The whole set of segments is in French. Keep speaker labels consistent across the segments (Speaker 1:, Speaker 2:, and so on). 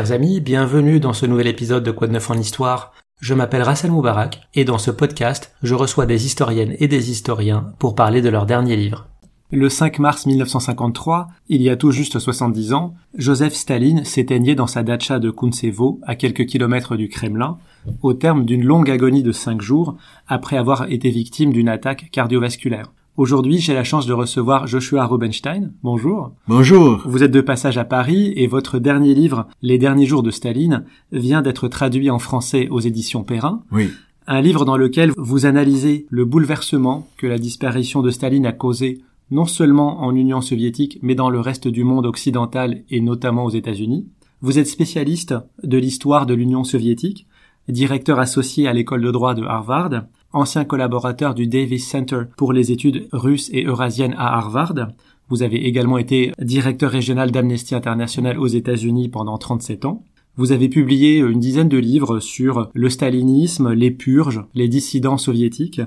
Speaker 1: Chers amis, bienvenue dans ce nouvel épisode de Quoi de neuf en histoire. Je m'appelle Rassel Moubarak et dans ce podcast, je reçois des historiennes et des historiens pour parler de leur dernier livre. Le 5 mars 1953, il y a tout juste 70 ans, Joseph Staline s'éteignait dans sa datcha de Kuntsevo, à quelques kilomètres du Kremlin, au terme d'une longue agonie de cinq jours, après avoir été victime d'une attaque cardiovasculaire. Aujourd'hui, j'ai la chance de recevoir Joshua Rubenstein. Bonjour.
Speaker 2: Bonjour.
Speaker 1: Vous êtes de passage à Paris et votre dernier livre, Les derniers jours de Staline, vient d'être traduit en français aux éditions Perrin.
Speaker 2: Oui.
Speaker 1: Un livre dans lequel vous analysez le bouleversement que la disparition de Staline a causé non seulement en Union soviétique, mais dans le reste du monde occidental et notamment aux États-Unis. Vous êtes spécialiste de l'histoire de l'Union soviétique, directeur associé à l'école de droit de Harvard, ancien collaborateur du Davis Center pour les études russes et eurasiennes à Harvard. Vous avez également été directeur régional d'Amnesty International aux États-Unis pendant 37 ans. Vous avez publié une dizaine de livres sur le stalinisme, les purges, les dissidents soviétiques.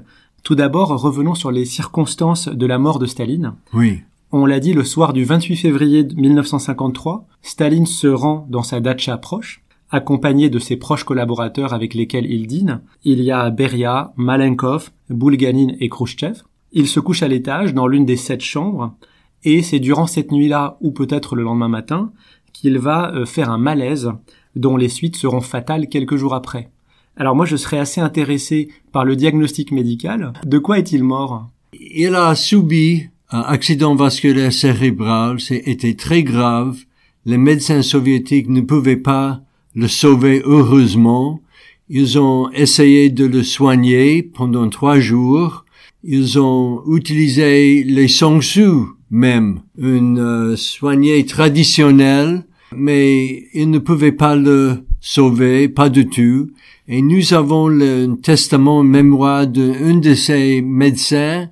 Speaker 1: Tout d'abord, revenons sur les circonstances de la mort de Staline.
Speaker 2: Oui.
Speaker 1: On l'a dit le soir du 28 février 1953, Staline se rend dans sa datcha proche accompagné de ses proches collaborateurs avec lesquels il dîne. Il y a Beria, Malenkov, Bulganin et Khrushchev. Il se couche à l'étage dans l'une des sept chambres et c'est durant cette nuit-là ou peut-être le lendemain matin qu'il va euh, faire un malaise dont les suites seront fatales quelques jours après. Alors moi je serais assez intéressé par le diagnostic médical. De quoi est-il mort?
Speaker 2: Il a subi un accident vasculaire cérébral, c'était très grave. Les médecins soviétiques ne pouvaient pas le sauver heureusement. Ils ont essayé de le soigner pendant trois jours. Ils ont utilisé les sangsues même, une euh, soignée traditionnelle, mais ils ne pouvaient pas le sauver, pas du tout. Et nous avons le testament mémoire d'un de ces médecins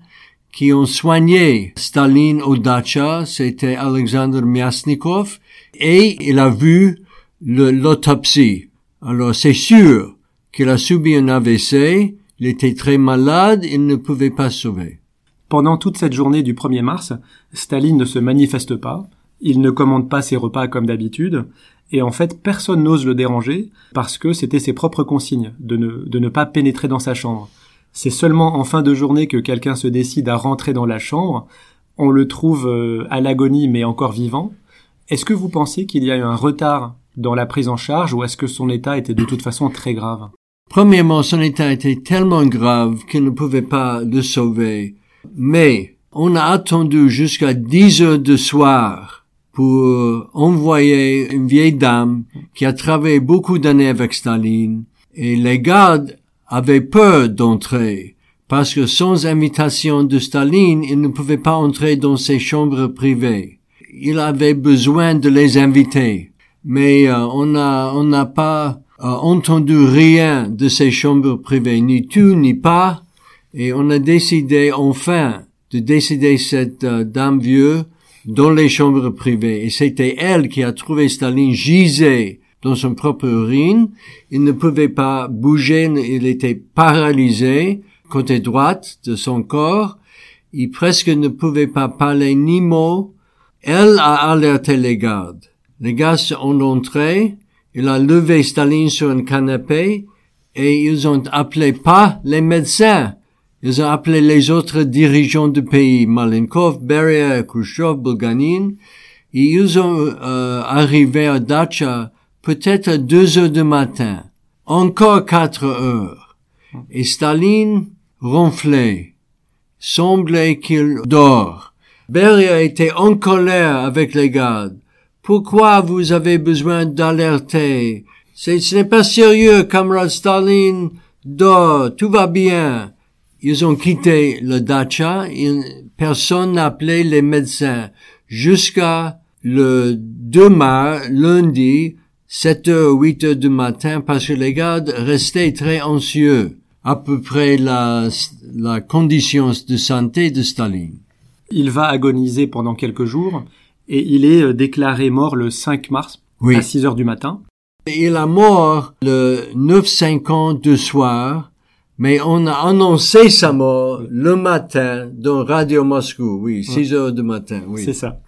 Speaker 2: qui ont soigné Staline au Dacha, c'était Alexander Myasnikov, et il a vu l'autopsie. Alors c'est sûr qu'il a subi un AVC, il était très malade, il ne pouvait pas sauver.
Speaker 1: Pendant toute cette journée du 1er mars, Staline ne se manifeste pas, il ne commande pas ses repas comme d'habitude, et en fait personne n'ose le déranger parce que c'était ses propres consignes de ne, de ne pas pénétrer dans sa chambre. C'est seulement en fin de journée que quelqu'un se décide à rentrer dans la chambre, on le trouve euh, à l'agonie mais encore vivant. Est-ce que vous pensez qu'il y a eu un retard dans la prise en charge ou est-ce que son état était de toute façon très grave?
Speaker 2: Premièrement, son état était tellement grave qu'il ne pouvait pas le sauver. Mais on a attendu jusqu'à 10 heures de soir pour envoyer une vieille dame qui a travaillé beaucoup d'années avec Staline et les gardes avaient peur d'entrer parce que sans invitation de Staline, ils ne pouvaient pas entrer dans ses chambres privées. Il avait besoin de les inviter mais euh, on n'a on n'a pas euh, entendu rien de ces chambres privées, ni tout ni pas, et on a décidé enfin de décider cette euh, dame vieux dans les chambres privées. Et c'était elle qui a trouvé Staline gisé dans son propre urine. Il ne pouvait pas bouger, il était paralysé côté droite de son corps. Il presque ne pouvait pas parler ni mot. Elle a alerté les gardes. Les gars sont entrés, il a levé Staline sur un canapé et ils ont appelé pas les médecins, ils ont appelé les autres dirigeants du pays, Malenkov, Beria, Khrushchev, Bulganin, et ils ont euh, arrivé à Dacha peut-être à deux heures du matin, encore quatre heures. Et Staline ronflait, semblait qu'il dort. Beria était en colère avec les gardes. Pourquoi vous avez besoin d'alerter? Ce n'est pas sérieux, camarade Staline. Dors, tout va bien. Ils ont quitté le dacha. personne n'a appelé les médecins jusqu'à le 2 mars, lundi, 7 h 8 h du matin, parce que les gardes restaient très anxieux, à peu près la, la condition de santé de Staline.
Speaker 1: Il va agoniser pendant quelques jours et il est euh, déclaré mort le 5 mars à 6 heures du matin.
Speaker 2: Il est mort le 9-5 de soir, mais on a annoncé sa mort le matin dans Radio Moscou, oui, 6 heures du matin, oui.
Speaker 1: C'est ça.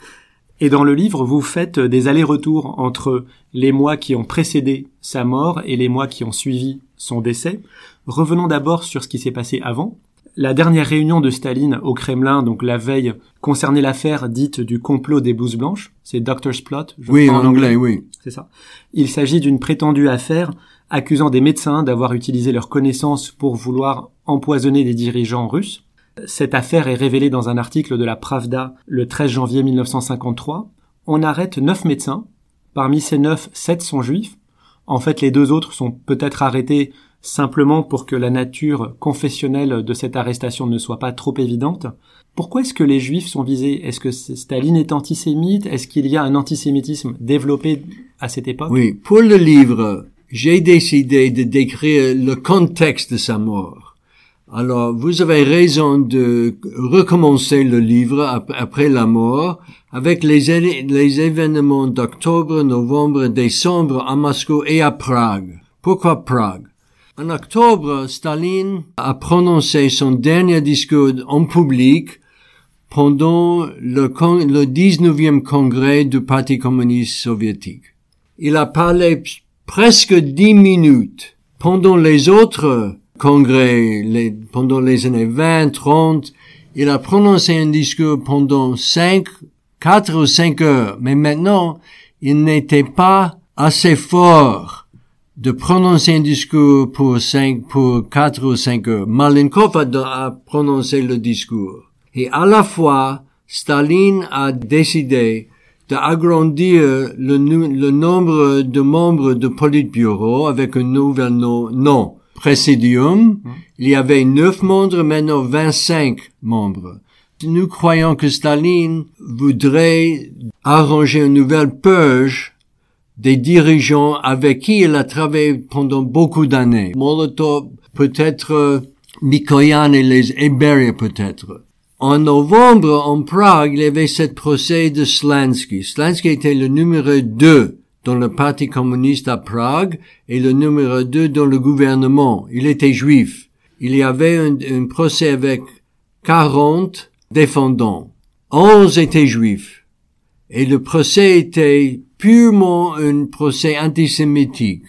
Speaker 1: Et dans le livre, vous faites des allers-retours entre les mois qui ont précédé sa mort et les mois qui ont suivi son décès. Revenons d'abord sur ce qui s'est passé avant. La dernière réunion de Staline au Kremlin, donc la veille, concernait l'affaire dite du complot des blouses blanches. C'est Doctor's Plot.
Speaker 2: oui, en anglais, oui.
Speaker 1: C'est ça. Il s'agit d'une prétendue affaire accusant des médecins d'avoir utilisé leurs connaissances pour vouloir empoisonner des dirigeants russes. Cette affaire est révélée dans un article de la Pravda le 13 janvier 1953. On arrête neuf médecins. Parmi ces neuf, sept sont juifs. En fait, les deux autres sont peut-être arrêtés simplement pour que la nature confessionnelle de cette arrestation ne soit pas trop évidente. Pourquoi est-ce que les juifs sont visés? Est-ce que Staline est antisémite? Est-ce qu'il y a un antisémitisme développé à cette époque?
Speaker 2: Oui, pour le livre, j'ai décidé de décrire le contexte de sa mort. Alors, vous avez raison de recommencer le livre après la mort avec les, événements d'octobre, novembre, décembre à Moscou et à Prague. Pourquoi Prague? En octobre, Staline a prononcé son dernier discours en public pendant le, le 19e congrès du Parti communiste soviétique. Il a parlé presque dix minutes. Pendant les autres congrès, pendant les années 20, 30, il a prononcé un discours pendant cinq, quatre ou cinq heures. Mais maintenant, il n'était pas assez fort de prononcer un discours pour cinq, pour quatre ou cinq heures. Malenkov a, prononcé le discours. Et à la fois, Staline a décidé d'agrandir le, le, nombre de membres de Politburo avec un nouvel nom, non, Présidium. Il y avait neuf membres, maintenant 25 membres. Nous croyons que Staline voudrait arranger une nouvelle purge des dirigeants avec qui il a travaillé pendant beaucoup d'années. Molotov, peut-être euh, Mikoyan et les Iberia peut-être. En novembre, en Prague, il y avait cette procès de Slansky. Slansky était le numéro 2 dans le Parti communiste à Prague et le numéro 2 dans le gouvernement. Il était juif. Il y avait un, un procès avec 40 défendants. 11 étaient juifs. Et le procès était purement un procès antisémitique.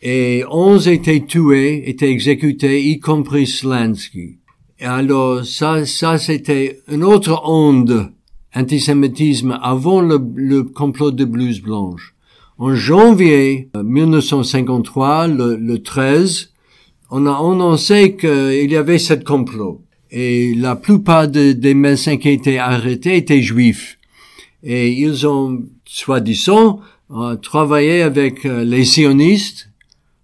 Speaker 2: Et onze étaient tués, étaient exécutés, y compris Slansky. Alors, ça, ça c'était une autre onde antisémitisme avant le, complot de blues blanche. En janvier 1953, le, le 13, on a annoncé qu'il y avait ce complot. Et la plupart des médecins qui étaient arrêtés étaient juifs. Et ils ont soi-disant, euh, travaillé avec euh, les sionistes.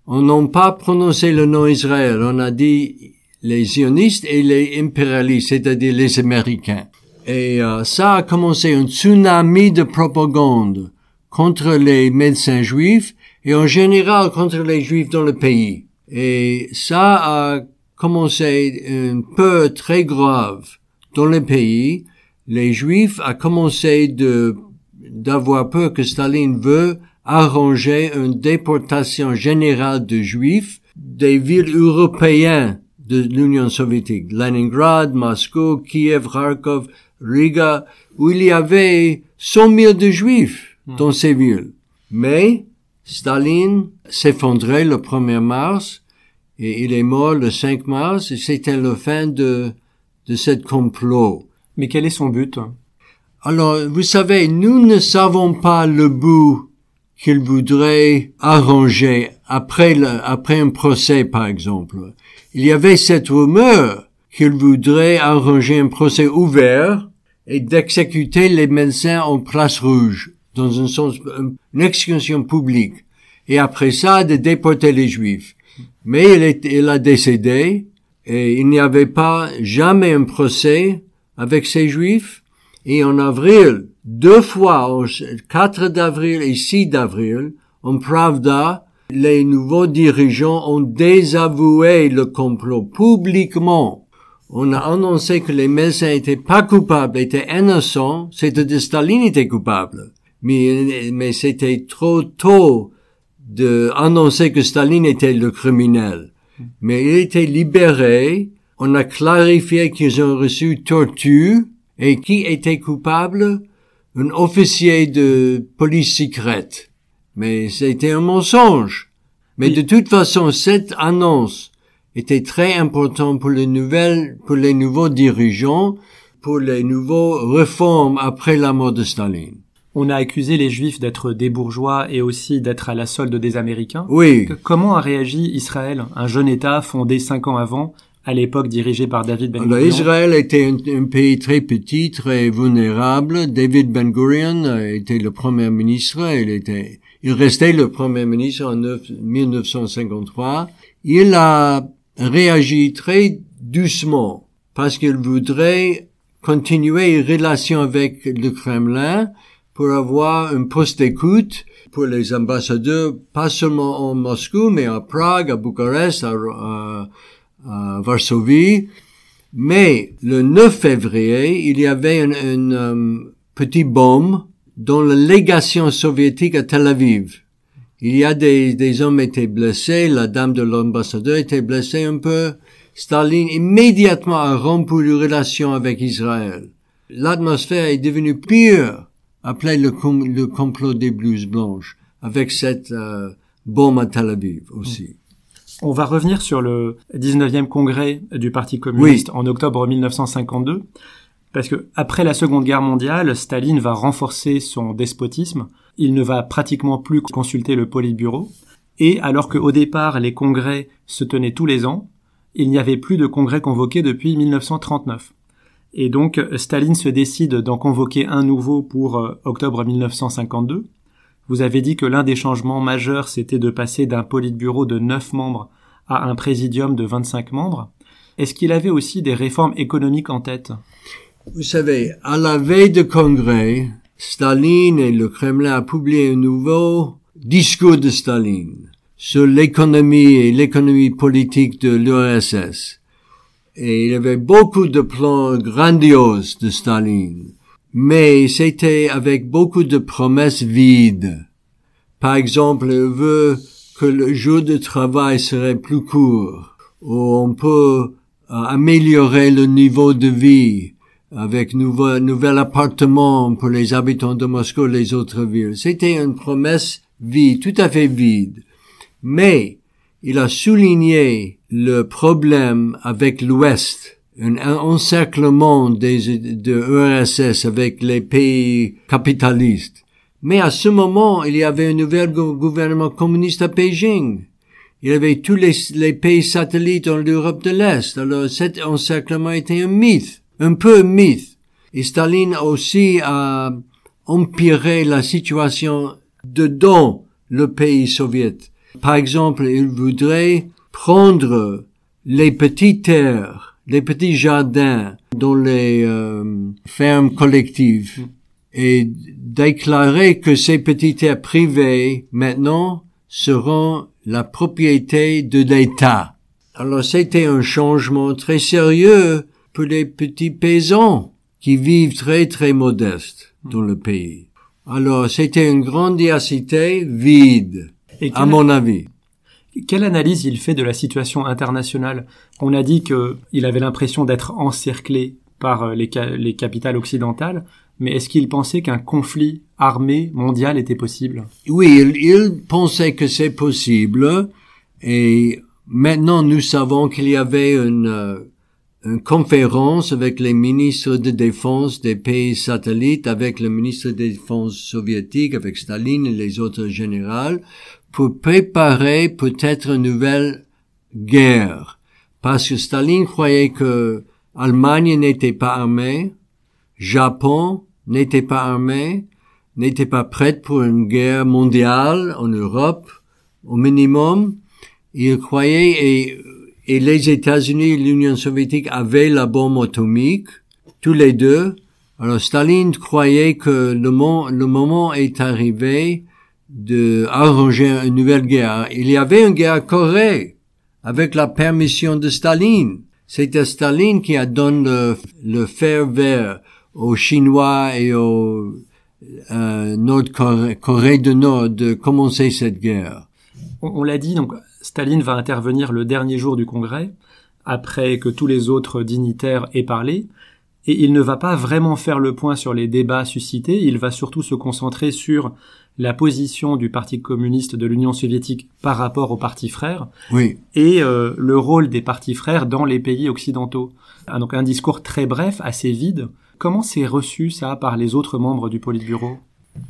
Speaker 2: On n'a pas prononcé le nom Israël. On a dit les sionistes et les impérialistes, c'est-à-dire les Américains. Et euh, ça a commencé un tsunami de propagande contre les médecins juifs et en général contre les juifs dans le pays. Et ça a commencé un peu très grave dans le pays. Les juifs a commencé de d'avoir peur que Staline veut arranger une déportation générale de juifs des villes européennes de l'Union soviétique, Leningrad, Moscou, Kiev, Kharkov, Riga, où il y avait 100 000 de juifs hmm. dans ces villes. Mais Staline s'effondrait le 1er mars et il est mort le 5 mars et c'était la fin de, de cette complot.
Speaker 1: Mais quel est son but?
Speaker 2: Alors, vous savez, nous ne savons pas le bout qu'il voudrait arranger après, le, après un procès, par exemple. Il y avait cette rumeur qu'il voudrait arranger un procès ouvert et d'exécuter les médecins en place rouge, dans un sens, une exécution publique. Et après ça, de déporter les juifs. Mais il, est, il a décédé et il n'y avait pas jamais un procès avec ces juifs et en avril, deux fois, 4 d'avril et 6 d'avril, en Pravda, les nouveaux dirigeants ont désavoué le complot publiquement. On a annoncé que les médecins étaient pas coupables, étaient innocents, c'était Staline était coupable. Mais, mais c'était trop tôt de annoncer que Staline était le criminel. Mais il était libéré, on a clarifié qu'ils ont reçu torture, et qui était coupable? Un officier de police secrète. Mais c'était un mensonge. Mais de toute façon, cette annonce était très importante pour les nouvelles, pour les nouveaux dirigeants, pour les nouveaux réformes après la mort de Staline.
Speaker 1: On a accusé les Juifs d'être des bourgeois et aussi d'être à la solde des Américains.
Speaker 2: Oui.
Speaker 1: Comment a réagi Israël, un jeune État fondé cinq ans avant, à l'époque dirigé par David Ben Gurion
Speaker 2: Israël était un, pays très petit, très vulnérable. David Ben Gurion était le premier ministre. Il était, il restait le premier ministre en 1953. Il a réagi très doucement parce qu'il voudrait continuer une relation avec le Kremlin pour avoir un poste d'écoute pour les ambassadeurs, pas seulement en Moscou, mais à Prague, à Bucarest, à, Varsovie. Mais le 9 février, il y avait une, une um, petit bombe dans la légation soviétique à Tel Aviv. Il y a des, des hommes étaient blessés, la dame de l'ambassadeur était blessée un peu. Staline immédiatement a rompu les relations avec Israël. L'atmosphère est devenue pire après le, le complot des blouses blanches, avec cette euh, bombe à Tel Aviv aussi.
Speaker 1: On va revenir sur le 19e congrès du Parti communiste en octobre 1952, parce que après la Seconde Guerre mondiale, Staline va renforcer son despotisme. Il ne va pratiquement plus consulter le Politburo. Et alors qu'au départ les congrès se tenaient tous les ans, il n'y avait plus de congrès convoqués depuis 1939. Et donc Staline se décide d'en convoquer un nouveau pour euh, octobre 1952. Vous avez dit que l'un des changements majeurs, c'était de passer d'un politburo de 9 membres à un présidium de 25 membres. Est-ce qu'il avait aussi des réformes économiques en tête?
Speaker 2: Vous savez, à la veille de congrès, Staline et le Kremlin a publié un nouveau discours de Staline sur l'économie et l'économie politique de l'URSS. Et il y avait beaucoup de plans grandioses de Staline. Mais c'était avec beaucoup de promesses vides. Par exemple, il veut que le jour de travail serait plus court, ou on peut euh, améliorer le niveau de vie avec nouveau, nouvel appartement pour les habitants de Moscou et les autres villes. C'était une promesse vide, tout à fait vide. Mais il a souligné le problème avec l'Ouest, un encerclement des, de l'URSS avec les pays capitalistes. Mais à ce moment, il y avait un nouvel gouvernement communiste à Beijing. Il y avait tous les, les pays satellites dans l'Europe de l'Est. Alors cet encerclement était un mythe, un peu un mythe. Et Staline aussi a empiré la situation dedans le pays soviétique. Par exemple, il voudrait prendre les petites terres, les petits jardins dans les euh, fermes collectives et déclarer que ces petites terres privées maintenant seront la propriété de l'État. Alors c'était un changement très sérieux pour les petits paysans qui vivent très très modestes dans le pays. Alors c'était une grandiosité vide, à mon avis.
Speaker 1: Quelle analyse il fait de la situation internationale? On a dit qu'il avait l'impression d'être encerclé par euh, les, les capitales occidentales, mais est-ce qu'il pensait qu'un conflit armé mondial était possible?
Speaker 2: Oui, il, pensait que c'est possible, et maintenant nous savons qu'il y avait une, euh, une conférence avec les ministres de défense des pays satellites, avec le ministre de défense soviétique, avec Staline et les autres généraux, pour préparer peut-être une nouvelle guerre. Parce que Staline croyait que Allemagne n'était pas armée, Japon n'était pas armé, n'était pas prête pour une guerre mondiale en Europe, au minimum. Il croyait et, et les États-Unis et l'Union soviétique avaient la bombe atomique, tous les deux. Alors Staline croyait que le, le moment est arrivé de arranger une nouvelle guerre. Il y avait une guerre Corée avec la permission de Staline. C'était Staline qui a donné le, le fer vert aux Chinois et aux euh, Nord-Corée du Nord de commencer cette guerre.
Speaker 1: On, l'a dit, donc Staline va intervenir le dernier jour du Congrès, après que tous les autres dignitaires aient parlé. et il ne va pas vraiment faire le point sur les débats suscités, il va surtout se concentrer sur la position du Parti communiste de l'Union soviétique par rapport aux partis frères
Speaker 2: Oui.
Speaker 1: et euh, le rôle des partis frères dans les pays occidentaux. Ah, donc un discours très bref, assez vide. Comment c'est reçu ça par les autres membres du Politburo?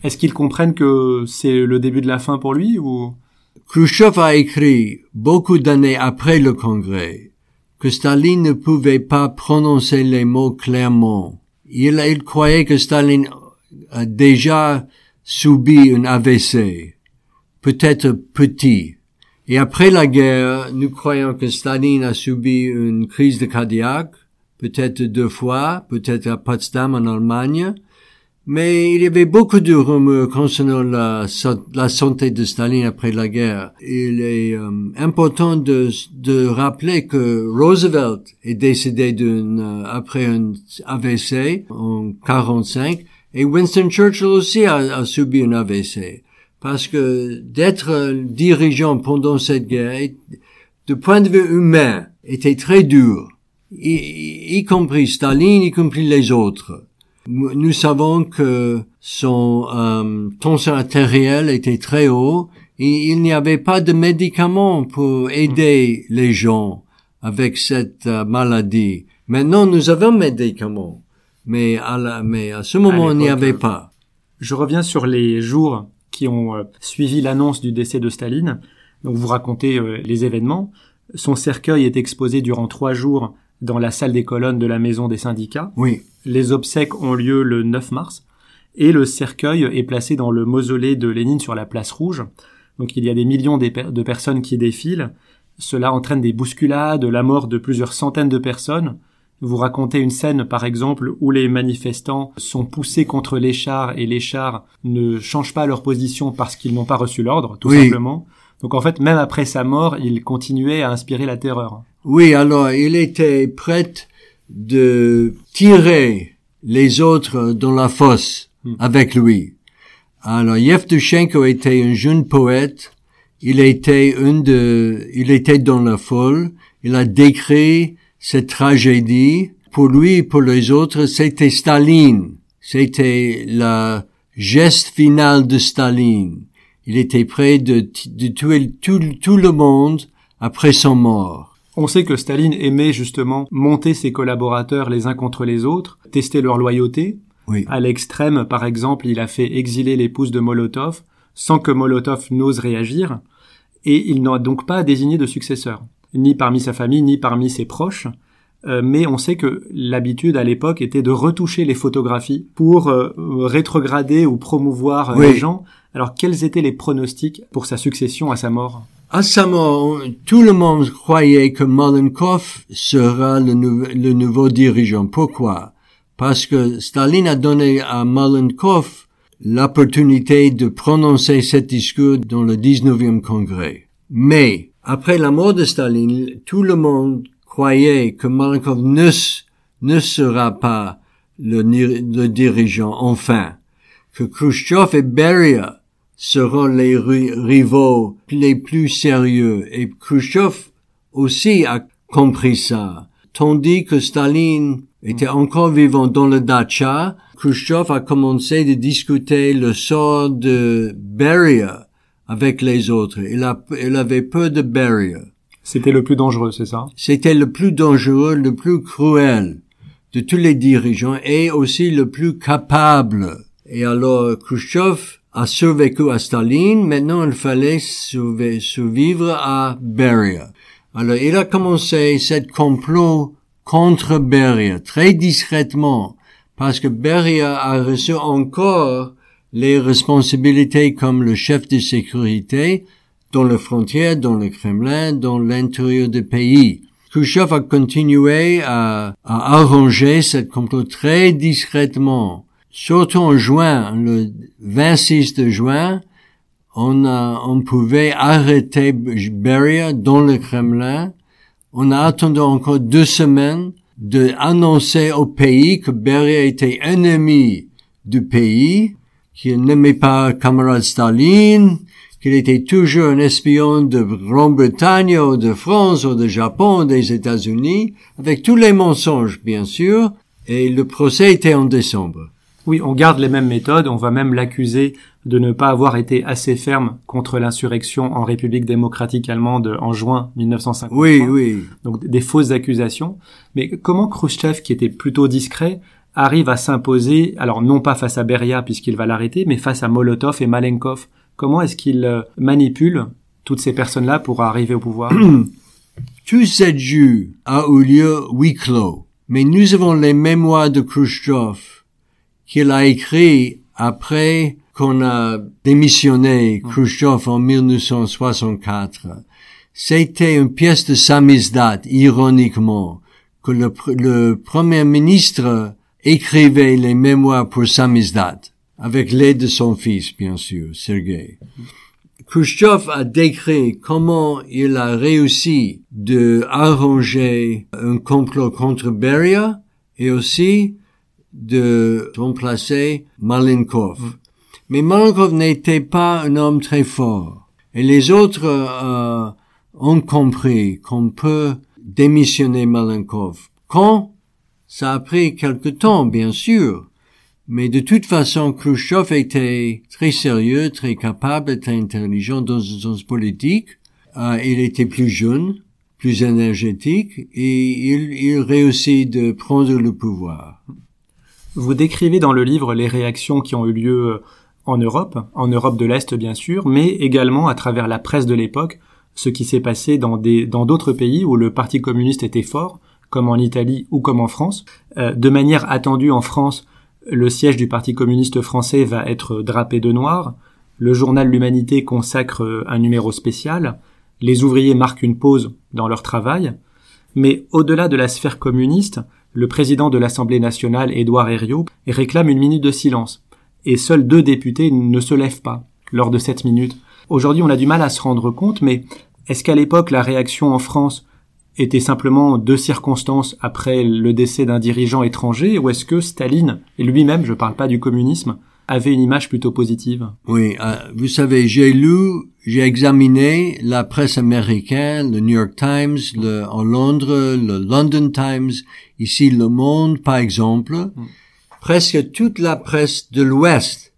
Speaker 1: Est-ce qu'ils comprennent que c'est le début de la fin pour lui ou?
Speaker 2: Khrushchev a écrit beaucoup d'années après le congrès que Staline ne pouvait pas prononcer les mots clairement. Il, il croyait que Staline a déjà subi un AVC, peut-être petit. Et après la guerre, nous croyons que Staline a subi une crise de cardiaque, peut-être deux fois, peut-être à Potsdam en Allemagne, mais il y avait beaucoup de rumeurs concernant la, santé de Staline après la guerre. Il est euh, important de, de rappeler que Roosevelt est décédé euh, après un AVC en 45 et Winston Churchill aussi a, subi un AVC. Parce que d'être dirigeant pendant cette guerre, de point de vue humain, était très dur, y, compris Staline, y compris les autres. Nous savons que son euh, tension artérielle était très haut il n'y avait pas de médicaments pour aider les gens avec cette euh, maladie. Maintenant, nous avons médicaments, mais à, la, mais à ce moment, il n'y avait pas.
Speaker 1: Je reviens sur les jours qui ont euh, suivi l'annonce du décès de Staline. Donc vous racontez euh, les événements. Son cercueil est exposé durant trois jours dans la salle des colonnes de la maison des syndicats.
Speaker 2: Oui.
Speaker 1: Les obsèques ont lieu le 9 mars et le cercueil est placé dans le mausolée de Lénine sur la place rouge. Donc il y a des millions de personnes qui défilent. Cela entraîne des bousculades, la mort de plusieurs centaines de personnes. Vous racontez une scène, par exemple, où les manifestants sont poussés contre les chars et les chars ne changent pas leur position parce qu'ils n'ont pas reçu l'ordre, tout
Speaker 2: Oui.
Speaker 1: simplement. Donc en fait, même après sa mort, il continuait à inspirer la terreur.
Speaker 2: Oui, alors il était prêt de tirer les autres dans la fosse
Speaker 1: Hmm.
Speaker 2: avec lui. Alors Yevtushenko était un jeune poète. Il était une de, il était dans la foule. Il a décrit cette tragédie. Pour lui et pour les autres, c'était Staline. C'était la geste final de Staline. Il était prêt de, de tuer tout, tout le monde après son mort.
Speaker 1: On sait que Staline aimait justement monter ses collaborateurs les uns contre les autres, tester leur loyauté.
Speaker 2: Oui.
Speaker 1: À l'extrême, par exemple, il a fait exiler l'épouse de Molotov sans que Molotov n'ose réagir, et il n'a donc pas désigné de successeur, ni parmi sa famille, ni parmi ses proches. Euh, mais on sait que l'habitude à l'époque était de retoucher les photographies pour euh, rétrograder ou promouvoir euh,
Speaker 2: Oui.
Speaker 1: les gens. Alors quels étaient les pronostics pour sa succession à sa mort?
Speaker 2: À sa mort, tout le monde croyait que Malenkov sera le, nou- le nouveau dirigeant. Pourquoi? Parce que Staline a donné à Malenkov l'opportunité de prononcer cet discours dans le 19e congrès. Mais, après la mort de Staline, tout le monde croyait que Malenkov ne, sera pas le, le dirigeant enfin, que Khrushchev et Beria seront les ri- rivaux les plus sérieux. Et Khrushchev aussi a compris ça. Tandis que Staline était encore vivant dans le Dacha, Khrushchev a commencé de discuter le sort de Beria avec les autres. Il, a, il avait peur de Beria.
Speaker 1: C'était le plus dangereux, c'est ça?
Speaker 2: C'était le plus dangereux, le plus cruel de tous les dirigeants et aussi le plus capable. Et alors Khrushchev a survécu à Staline, maintenant il fallait survivre à Beria. Alors il a commencé cette complot contre Beria très discrètement parce que Beria a reçu encore les responsabilités comme le chef de sécurité dans les frontières, dans le Kremlin, dans l'intérieur du pays. Khrushchev a continué à, arranger cette complot très discrètement. Surtout en juin, le 26 de juin, on, a, on pouvait arrêter Beria dans le Kremlin. On a attendu encore deux semaines de annoncer au pays que Beria était ennemi du pays, qu'il n'aimait pas camarade Staline, qu'il était toujours un espion de Grande-Bretagne ou de France ou de Japon ou des États-Unis, avec tous les mensonges, bien sûr. Et le procès était en décembre.
Speaker 1: Oui, on garde les mêmes méthodes, on va même l'accuser de ne pas avoir été assez ferme contre l'insurrection en République démocratique allemande en juin 1953.
Speaker 2: Oui, oui.
Speaker 1: Donc des fausses accusations. Mais comment Khrushchev, qui était plutôt discret, arrive à s'imposer, alors non pas face à Beria puisqu'il va l'arrêter, mais face à Molotov et Malenkov Comment est-ce qu'il euh, manipule toutes ces personnes-là pour arriver au pouvoir
Speaker 2: Tout cette jeu a eu lieu huis clos. Mais nous avons les mémoires de Khrushchev qu'il a écrit après qu'on a démissionné Khrushchev en 1964. C'était une pièce de samizdat, ironiquement, que le, le premier ministre écrivait les mémoires pour samizdat, avec l'aide de son fils, bien sûr, Sergei. Khrushchev a décrit comment il a réussi de arranger un complot contre Beria et aussi de remplacer Malenkov. Mais Malenkov n'était pas un homme très fort. Et les autres euh, ont compris qu'on peut démissionner Malenkov. Quand Ça a pris quelque temps, bien sûr. Mais de toute façon, Khrushchev était très sérieux, très capable, très intelligent dans le sens politique. Euh, il était plus jeune, plus énergétique, et il, réussit de prendre le pouvoir.
Speaker 1: Vous décrivez dans le livre les réactions qui ont eu lieu en Europe, en Europe de l'Est bien sûr, mais également à travers la presse de l'époque, ce qui s'est passé dans d'autres pays où le Parti communiste était fort, comme en Italie ou comme en France. Euh, de manière attendue en France, le siège du Parti communiste français va être drapé de noir. Le journal L'Humanité consacre un numéro spécial. Les ouvriers marquent une pause dans leur travail. Mais au-delà de la sphère communiste, le président de l'Assemblée nationale, Édouard Herriot, réclame une minute de silence et seuls deux députés ne se lèvent pas lors de cette minute. Aujourd'hui, on a du mal à se rendre compte, mais est-ce qu'à l'époque, la réaction en France était simplement deux circonstances après le décès d'un dirigeant étranger, ou est-ce que Staline, et lui-même, je parle pas du communisme, avait une image plutôt positive?
Speaker 2: Oui, euh, vous savez, j'ai lu, j'ai examiné la presse américaine, le New York Times, le, en Londres, le London Times, ici Le Monde, par exemple. Mm presque toute la presse de l'Ouest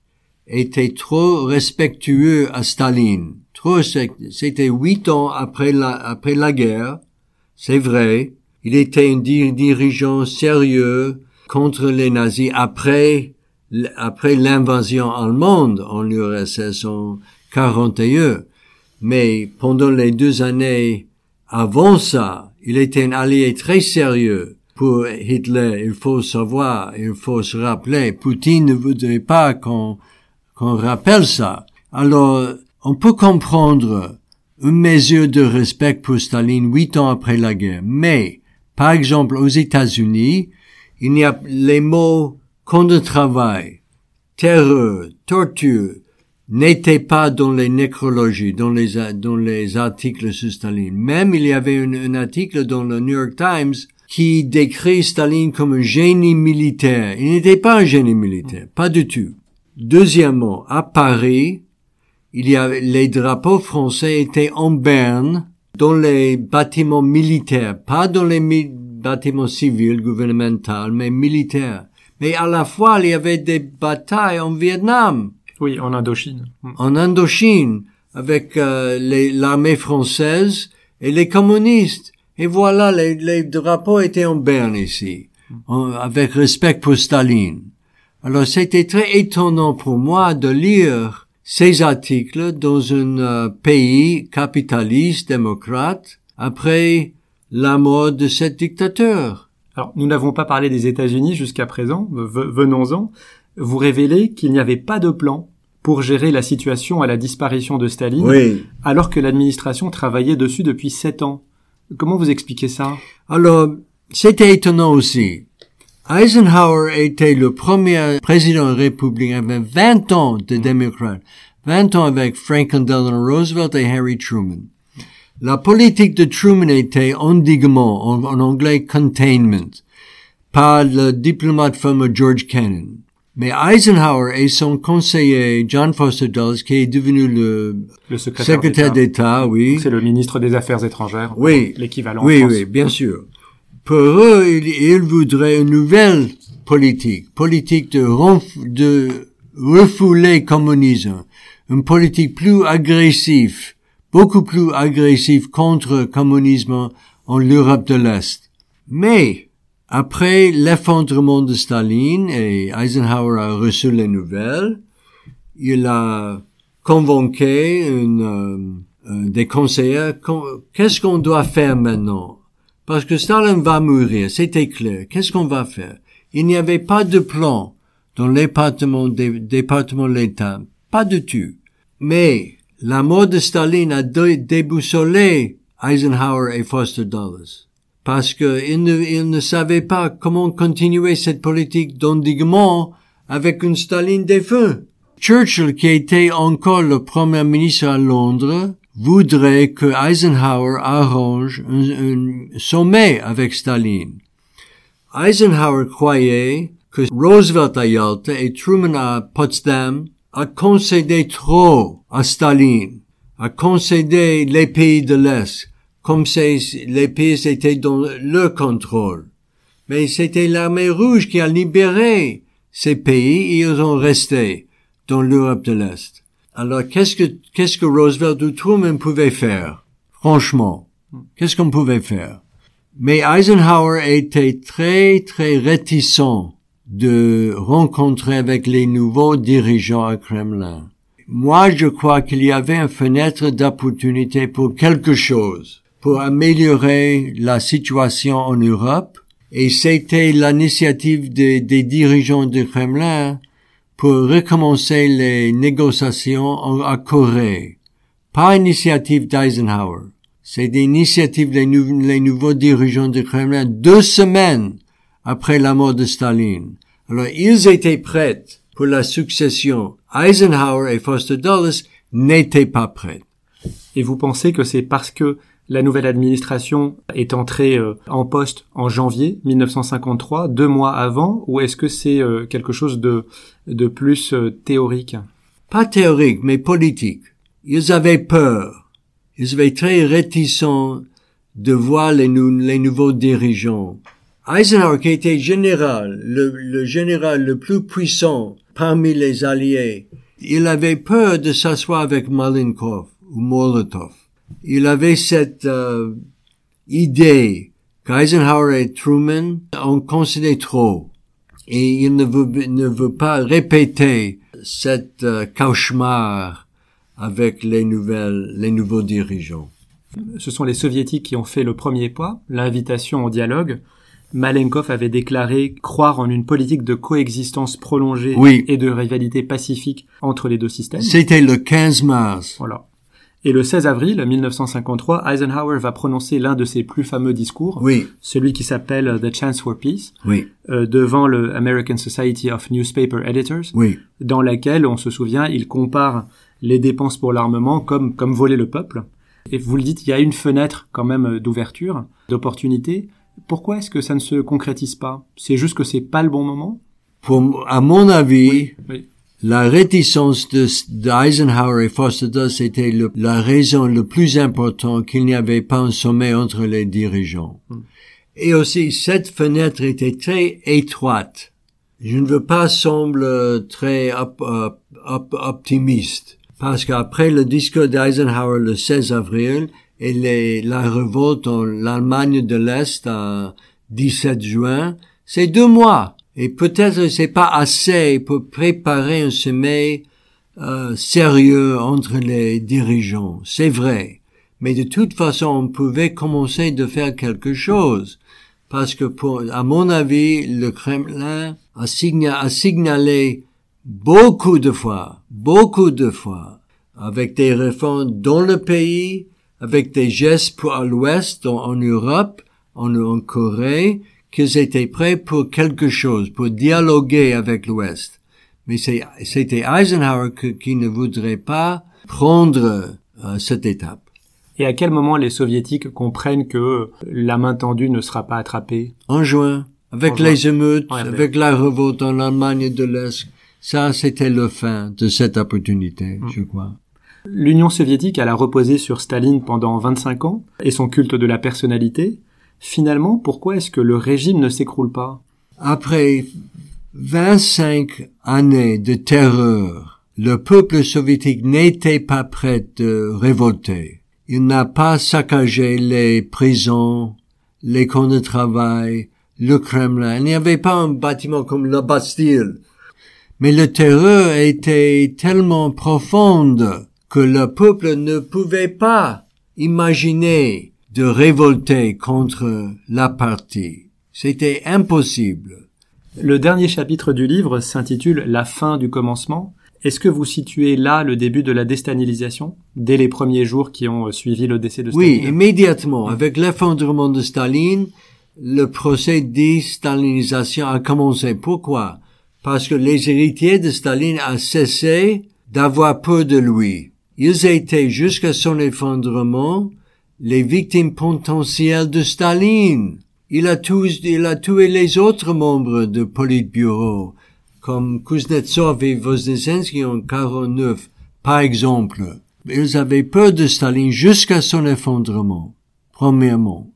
Speaker 2: était trop respectueux à Staline. Trop, c'était huit ans après la, après la guerre. C'est vrai. Il était un dirigeant sérieux contre les nazis après, après l'invasion allemande en l'URSS en 41. Mais pendant les deux années avant ça, il était un allié très sérieux pour Hitler, il faut savoir, il faut se rappeler, Poutine ne voudrait pas qu'on qu'on rappelle ça. Alors, on peut comprendre une mesure de respect pour Staline huit ans après la guerre. Mais, par exemple, aux États-Unis, il y a les mots contre travail, terreur, torture, n'étaient pas dans les nécrologies, dans les, dans les articles sur Staline. Même il y avait un article dans le New York Times qui décrit Staline comme un génie militaire. Il n'était pas un génie militaire, pas du tout. Deuxièmement, à Paris, il y avait, les drapeaux français étaient en berne dans les bâtiments militaires, pas dans les bâtiments civils, gouvernementaux, mais militaires. Mais à la fois, il y avait des batailles en Vietnam.
Speaker 1: Oui, en Indochine.
Speaker 2: En Indochine, avec euh, l'armée française et les communistes. Et voilà, les, les drapeaux étaient en berne ici, avec respect pour Staline. Alors c'était très étonnant pour moi de lire ces articles dans un euh, pays capitaliste, démocrate, après la mort de cet dictateur.
Speaker 1: Alors, nous n'avons pas parlé des États-Unis jusqu'à présent, venons-en. Vous révélez qu'il n'y avait pas de plan pour gérer la situation à la disparition de Staline, alors que l'administration travaillait dessus depuis sept ans. Comment vous expliquez ça?
Speaker 2: Alors, c'était étonnant aussi. Eisenhower était le premier président républicain avec 20 ans de démocrate, 20 ans avec Franklin Delano Roosevelt et Harry Truman. La politique de Truman était endiguement, en, en anglais containment, par le diplomate fameux George Kennan. Mais Eisenhower et son conseiller John Foster Dulles, qui est devenu le, secrétaire, d'État, oui.
Speaker 1: C'est le ministre des Affaires étrangères.
Speaker 2: Oui.
Speaker 1: L'équivalent.
Speaker 2: Oui, oui, bien sûr. Pour eux, ils, voudraient une nouvelle politique, politique de, refouler le communisme, une politique plus agressive, beaucoup plus agressive contre le communisme en Europe de l'Est. Mais, après l'effondrement de Staline et Eisenhower a reçu les nouvelles, il a convoqué euh, des conseillers. Qu'est-ce qu'on doit faire maintenant? Parce que Staline va mourir, c'était clair. Qu'est-ce qu'on va faire? Il n'y avait pas de plan dans des de l'État, pas du tout. Mais la mort de Staline a dé- déboussolé Eisenhower et Foster Dulles parce qu'ils ne, ne savaient pas comment continuer cette politique d'endiguement avec une Staline défunt. Churchill, qui était encore le premier ministre à Londres, voudrait que Eisenhower arrange un, sommet avec Staline. Eisenhower croyait que Roosevelt à Yalta et Truman à Potsdam a concédé trop à Staline, a concédé les pays de l'Est, comme si les pays étaient dans leur contrôle. Mais c'était l'armée rouge qui a libéré ces pays et ils ont resté dans l'Europe de l'Est. Alors qu'est-ce que, qu'est-ce que Roosevelt ou Truman pouvaient faire? Franchement, qu'est-ce qu'on pouvait faire? Mais Eisenhower était très, très réticent de rencontrer avec les nouveaux dirigeants à Kremlin. Moi, je crois qu'il y avait une fenêtre d'opportunité pour quelque chose, pour améliorer la situation en Europe, et c'était l'initiative des, dirigeants du Kremlin pour recommencer les négociations à Corée. Pas initiative d'Eisenhower. C'est l'initiative des nouveaux dirigeants du Kremlin deux semaines après la mort de Staline. Alors, ils étaient prêts pour la succession. Eisenhower et Foster Dulles n'étaient pas prêts.
Speaker 1: Et vous pensez que c'est parce que la nouvelle administration est entrée euh, en poste en janvier 1953, deux mois avant, ou est-ce que c'est euh, quelque chose de, de plus euh, théorique?
Speaker 2: Pas théorique, mais politique. Ils avaient peur. Ils étaient très réticents de voir les, les nouveaux dirigeants. Eisenhower, qui était général, le, le général le plus puissant parmi les alliés, il avait peur de s'asseoir avec Malenkov ou Molotov. Il avait cette euh, idée qu'Eisenhower et Truman ont considéré trop. Et il ne veut, ne veut pas répéter cette euh, cauchemar avec les nouvelles, les nouveaux dirigeants.
Speaker 1: Ce sont les soviétiques qui ont fait le premier pas, l'invitation au dialogue. Malenkov avait déclaré croire en une politique de coexistence prolongée
Speaker 2: Oui.
Speaker 1: et de rivalité pacifique entre les deux systèmes.
Speaker 2: C'était le 15 mars.
Speaker 1: Voilà. Et le 16 avril 1953, Eisenhower va prononcer l'un de ses plus fameux discours,
Speaker 2: Oui,
Speaker 1: celui qui s'appelle The Chance for Peace,
Speaker 2: oui,
Speaker 1: euh, devant le American Society of Newspaper Editors,
Speaker 2: oui,
Speaker 1: dans laquelle, on se souvient, il compare les dépenses pour l'armement comme, comme voler le peuple. Et vous le dites, il y a une fenêtre quand même d'ouverture, d'opportunité. Pourquoi est-ce que ça ne se concrétise pas? C'est juste que c'est pas le bon moment?
Speaker 2: Pour, à mon avis,
Speaker 1: Oui.
Speaker 2: La réticence de, d'Eisenhower et Foster Dulles était le- la raison le plus importante qu'il n'y avait pas un sommet entre les dirigeants. Et aussi, cette fenêtre était très étroite. Je ne veux pas sembler très op- op- optimiste, parce qu'après le discours d'Eisenhower le 16 avril et la révolte en l'Allemagne de l'Est à 17 juin, c'est deux mois. Et peut-être c'est pas assez pour préparer un sommet euh, sérieux entre les dirigeants. C'est vrai. Mais de toute façon, on pouvait commencer de faire quelque chose. Parce que pour, à mon avis, le Kremlin a, signa- a signalé beaucoup de fois, beaucoup de fois, avec des réformes dans le pays, avec des gestes pour l'Ouest, en, Europe, en Corée, qu'ils étaient prêts pour quelque chose, pour dialoguer avec l'Ouest. Mais c'était Eisenhower que- qui ne voudrait pas prendre euh, cette étape.
Speaker 1: Et à quel moment les soviétiques comprennent que la main tendue ne sera pas attrapée?
Speaker 2: En juin, avec
Speaker 1: En juin.
Speaker 2: les émeutes,
Speaker 1: Ouais,
Speaker 2: avec la révolte en Allemagne de l'Est, ça c'était le fin de cette opportunité, je crois.
Speaker 1: L'Union soviétique, elle a reposé sur Staline pendant 25 ans, et son culte de la personnalité Finalement, pourquoi est-ce que le régime ne s'écroule pas?
Speaker 2: Après 25 années de terreur, le peuple soviétique n'était pas prêt de révolter. Il n'a pas saccagé les prisons, les camps de travail, le Kremlin. Il n'y avait pas un bâtiment comme la Bastille. Mais le terreur était tellement profonde que le peuple ne pouvait pas imaginer de révolter contre la partie. C'était impossible.
Speaker 1: Le dernier chapitre du livre s'intitule La fin du commencement. Est-ce que vous situez là le début de la déstalinisation, dès les premiers jours qui ont suivi le décès de Staline?
Speaker 2: Oui, immédiatement. Avec l'effondrement de Staline, le procès de déstalinisation a commencé. Pourquoi? Parce que les héritiers de Staline ont cessé d'avoir peur de lui. Ils étaient jusqu'à son effondrement les victimes potentielles de Staline. Il a, tous, il a tué les autres membres du Politburo, comme Kuznetsov et Voznetsensky en 49, par exemple. Ils avaient peur de Staline jusqu'à son effondrement, premièrement.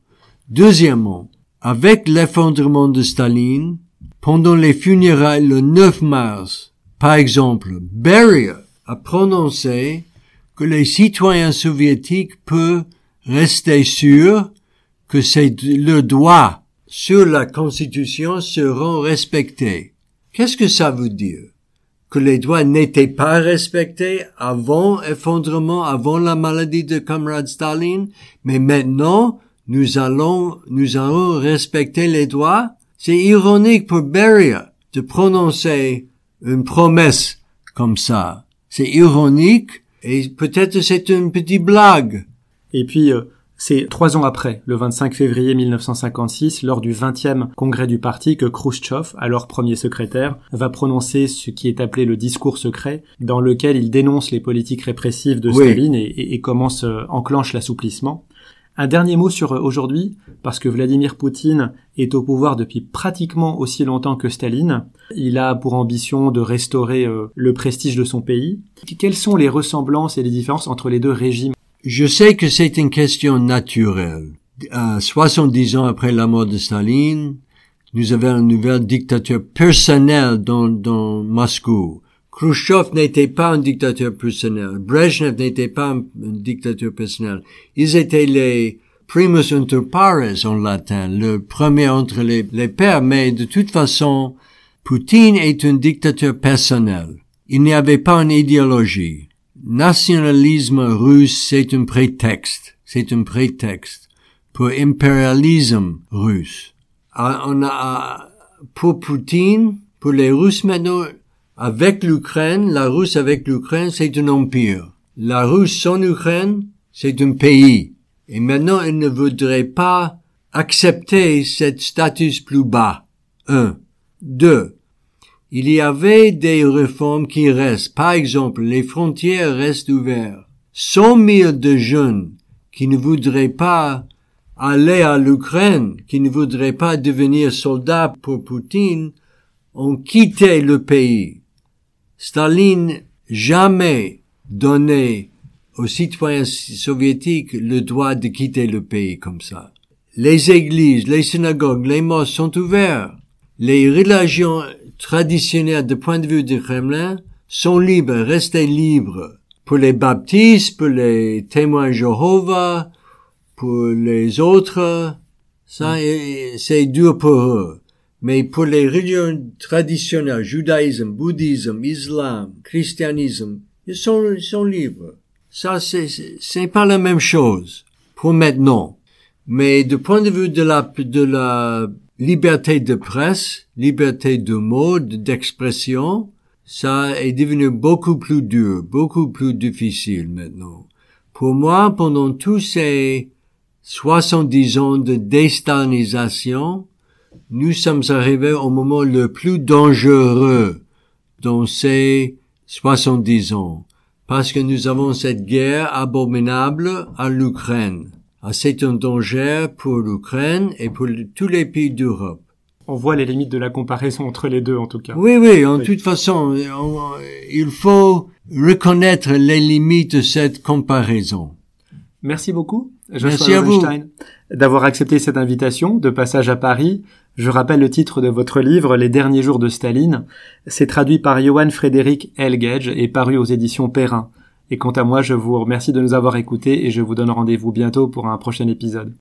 Speaker 2: Deuxièmement, avec l'effondrement de Staline, pendant les funérailles le 9 mars, par exemple, Beria a prononcé que les citoyens soviétiques peuvent rester sûrs que c'est le droit sur la Constitution seront respectés. Qu'est-ce que ça veut dire? Que les droits n'étaient pas respectés avant effondrement, avant la maladie de comrade Staline, mais maintenant, nous allons, nous allons respecter les droits? C'est ironique pour Beria de prononcer une promesse comme ça. C'est ironique et peut-être c'est une petite blague.
Speaker 1: Et puis, euh, c'est trois ans après, le 25 février 1956, lors du 20e congrès du parti, que Khrushchev, alors premier secrétaire, va prononcer ce qui est appelé le discours secret, dans lequel il dénonce les politiques répressives de Staline et, commence, euh, enclenche l'assouplissement. Un dernier mot sur euh, aujourd'hui, parce que Vladimir Poutine est au pouvoir depuis pratiquement aussi longtemps que Staline. Il a pour ambition de restaurer euh, le prestige de son pays. Quelles sont les ressemblances et les différences entre les deux régimes?
Speaker 2: Je sais que c'est une question naturelle. À 70 ans après la mort de Staline, nous avons une nouvelle dictature personnelle dans, dans Moscou. Khrushchev n'était pas un dictateur personnel. Brezhnev n'était pas un, dictateur personnel. Ils étaient les primus inter pares en latin, le premier entre les, les pères, mais de toute façon, Poutine est un dictateur personnel. Il n'y avait pas une idéologie nationalisme russe, c'est un prétexte. C'est un prétexte pour impérialisme russe. Pour Poutine, pour les Russes maintenant, avec l'Ukraine, la Russe avec l'Ukraine, c'est un empire. La Russe sans Ukraine, c'est un pays. Et maintenant, il ne voudrait pas accepter cet statut plus bas. Un. Deux il y avait des réformes qui restent. Par exemple, les frontières restent ouvertes. Cent mille de jeunes qui ne voudraient pas aller à l'Ukraine, qui ne voudraient pas devenir soldats pour Poutine, ont quitté le pays. Staline jamais donné aux citoyens soviétiques le droit de quitter le pays comme ça. Les églises, les synagogues, les mosques sont ouverts. Les religions traditionnels du point de vue du Kremlin sont libres, restez libres. Pour les baptistes, pour les témoins Jéhovah, pour les autres, ça, mm. c'est dur pour eux. Mais pour les religions traditionnelles, judaïsme, bouddhisme, islam, christianisme, ils sont, ils sont libres. Ça, c'est, c'est pas la même chose pour maintenant. Mais du point de vue de la, de la liberté de presse, liberté de mode, d'expression, ça est devenu beaucoup plus dur, beaucoup plus difficile maintenant. Pour moi, pendant tous ces 70 ans de déstalinisation, nous sommes arrivés au moment le plus dangereux dans ces 70 ans, parce que nous avons cette guerre abominable à l'Ukraine. Ah, c'est un danger pour l'Ukraine et pour tous les pays d'Europe.
Speaker 1: On voit les limites de la comparaison entre les deux, en tout cas.
Speaker 2: Oui, oui, en toute façon, il faut reconnaître les limites de cette comparaison.
Speaker 1: Merci beaucoup,
Speaker 2: Merci à vous.
Speaker 1: d'avoir accepté cette invitation de passage à Paris. Je rappelle le titre de votre livre, Les derniers jours de Staline. C'est traduit par Johan Frédéric Elgage et paru aux éditions Perrin. Et quant à moi, je vous remercie de nous avoir écoutés et je vous donne rendez-vous bientôt pour un prochain épisode.